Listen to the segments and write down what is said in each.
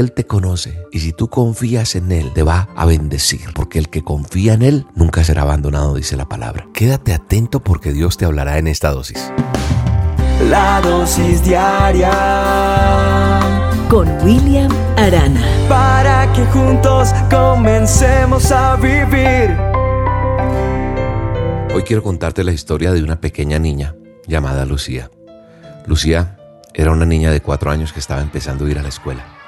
Él te conoce y si tú confías en Él, te va a bendecir, porque el que confía en Él nunca será abandonado, dice la palabra. Quédate atento porque Dios te hablará en esta dosis. La dosis diaria con William Arana. Para que juntos comencemos a vivir. Hoy quiero contarte la historia de una pequeña niña llamada Lucía. Lucía era una niña de cuatro años que estaba empezando a ir a la escuela,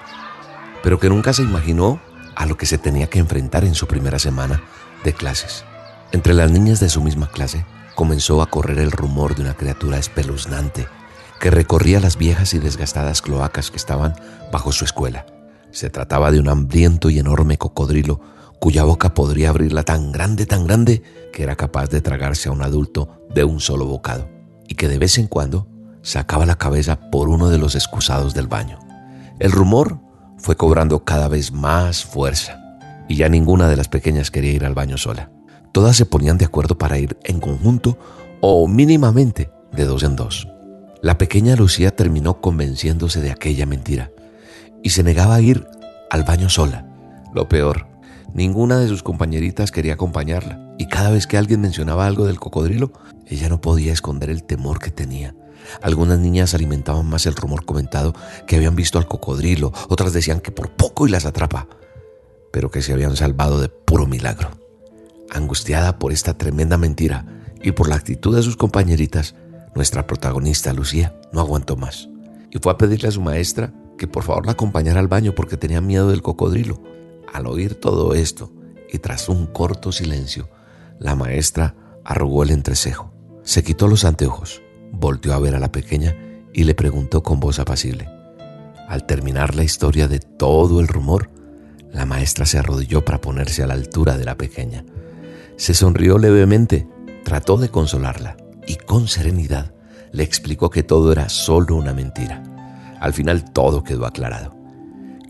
pero que nunca se imaginó a lo que se tenía que enfrentar en su primera semana de clases. Entre las niñas de su misma clase comenzó a correr el rumor de una criatura espeluznante que recorría las viejas y desgastadas cloacas que estaban bajo su escuela. Se trataba de un hambriento y enorme cocodrilo cuya boca podría abrirla tan grande, tan grande, que era capaz de tragarse a un adulto de un solo bocado, y que de vez en cuando sacaba la cabeza por uno de los excusados del baño. El rumor fue cobrando cada vez más fuerza, y ya ninguna de las pequeñas quería ir al baño sola. Todas se ponían de acuerdo para ir en conjunto o mínimamente de dos en dos. La pequeña Lucía terminó convenciéndose de aquella mentira y se negaba a ir al baño sola. Lo peor, ninguna de sus compañeritas quería acompañarla y cada vez que alguien mencionaba algo del cocodrilo, ella no podía esconder el temor que tenía. Algunas niñas alimentaban más el rumor comentado que habían visto al cocodrilo, otras decían que por poco y las atrapa, pero que se habían salvado de puro milagro. Angustiada por esta tremenda mentira y por la actitud de sus compañeritas, nuestra protagonista, Lucía, no aguantó más y fue a pedirle a su maestra que por favor la acompañara al baño porque tenía miedo del cocodrilo. Al oír todo esto y tras un corto silencio, la maestra arrugó el entrecejo, se quitó los anteojos, volteó a ver a la pequeña y le preguntó con voz apacible. Al terminar la historia de todo el rumor, la maestra se arrodilló para ponerse a la altura de la pequeña. Se sonrió levemente, trató de consolarla y con serenidad le explicó que todo era solo una mentira. Al final todo quedó aclarado.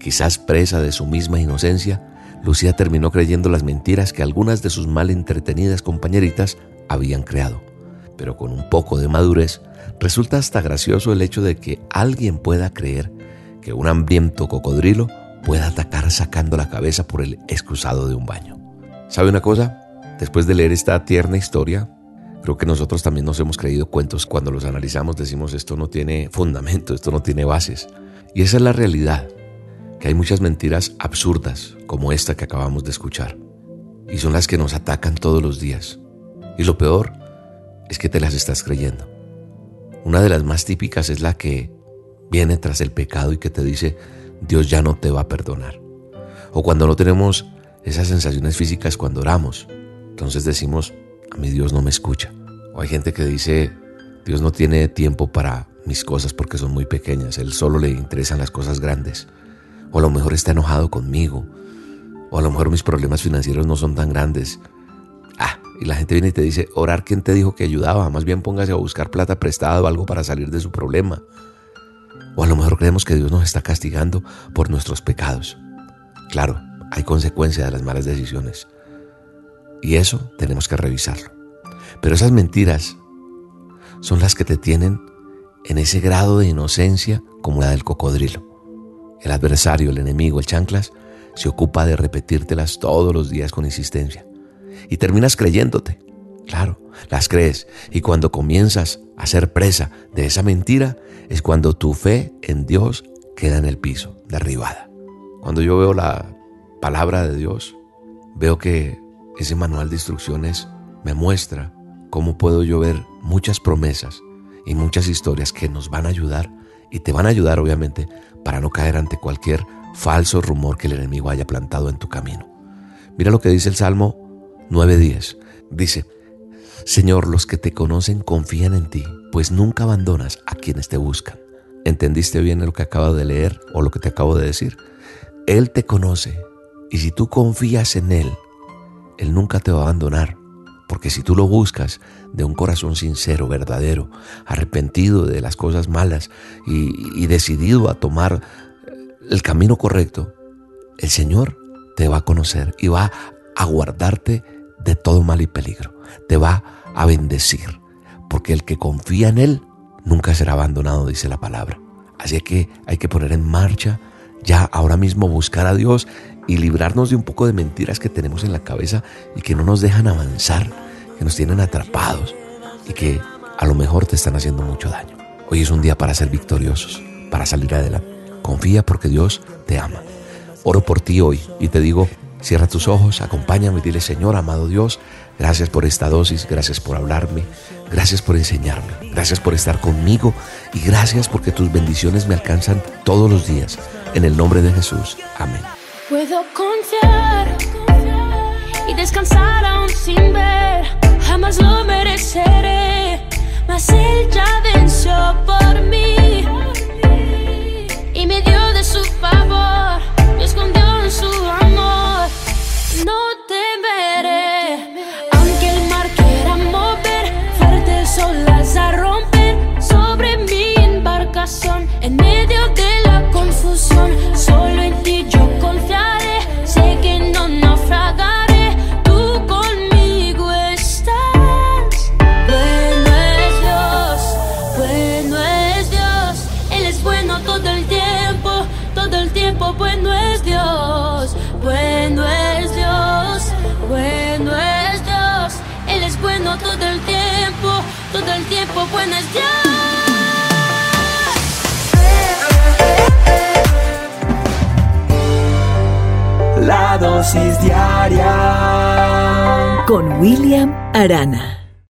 Quizás presa de su misma inocencia, Lucía terminó creyendo las mentiras que algunas de sus mal entretenidas compañeritas habían creado. Pero con un poco de madurez, resulta hasta gracioso el hecho de que alguien pueda creer que un hambriento cocodrilo pueda atacar sacando la cabeza por el excusado de un baño. ¿Sabe una cosa? Después de leer esta tierna historia, Creo que nosotros también nos hemos creído cuentos cuando los analizamos, decimos esto no tiene fundamento, esto no tiene bases. Y esa es la realidad, que hay muchas mentiras absurdas como esta que acabamos de escuchar. Y son las que nos atacan todos los días. Y lo peor es que te las estás creyendo. Una de las más típicas es la que viene tras el pecado y que te dice, Dios ya no te va a perdonar. O cuando no tenemos esas sensaciones físicas cuando oramos. Entonces decimos, a mí Dios no me escucha. O hay gente que dice, Dios no tiene tiempo para mis cosas porque son muy pequeñas, Él solo le interesan las cosas grandes. O a lo mejor está enojado conmigo. O a lo mejor mis problemas financieros no son tan grandes. Y la gente viene y te dice, orar, ¿quién te dijo que ayudaba? Más bien póngase a buscar plata prestada o algo para salir de su problema. O a lo mejor creemos que Dios nos está castigando por nuestros pecados. Claro, hay consecuencia de las malas decisiones. Y eso tenemos que revisarlo. Pero esas mentiras son las que te tienen en ese grado de inocencia como la del cocodrilo. El adversario, el enemigo, el chanclas, se ocupa de repetírtelas todos los días con insistencia. Y terminas creyéndote. Claro, las crees. Y cuando comienzas a ser presa de esa mentira, es cuando tu fe en Dios queda en el piso, derribada. Cuando yo veo la palabra de Dios, veo que ese manual de instrucciones me muestra cómo puedo yo ver muchas promesas y muchas historias que nos van a ayudar y te van a ayudar obviamente para no caer ante cualquier falso rumor que el enemigo haya plantado en tu camino. Mira lo que dice el Salmo 9.10. Dice, Señor, los que te conocen confían en ti, pues nunca abandonas a quienes te buscan. ¿Entendiste bien lo que acabo de leer o lo que te acabo de decir? Él te conoce y si tú confías en Él, él nunca te va a abandonar. Porque si tú lo buscas de un corazón sincero, verdadero, arrepentido de las cosas malas y, decidido a tomar el camino correcto, el Señor te va a conocer y va a guardarte de todo mal y peligro. Te va a bendecir. Porque el que confía en Él nunca será abandonado, dice la palabra. Así que hay que poner en marcha ya ahora mismo buscar a Dios y librarnos de un poco de mentiras que tenemos en la cabeza y que no nos dejan avanzar, que nos tienen atrapados y que a lo mejor te están haciendo mucho daño. Hoy es un día para ser victoriosos, para salir adelante. Confía porque Dios te ama. Oro por ti hoy y te digo, cierra tus ojos, acompáñame y dile, Señor, amado Dios, gracias por esta dosis, gracias por hablarme, gracias por enseñarme, gracias por estar conmigo y gracias porque tus bendiciones me alcanzan todos los días. En el nombre de Jesús. Amén. Puedo confiar y descansar aún bueno todo el tiempo, todo el tiempo bueno es Dios, bueno es Dios, bueno es Dios, Él es bueno todo el tiempo, todo el tiempo bueno es Dios. La dosis diaria Con William Arana.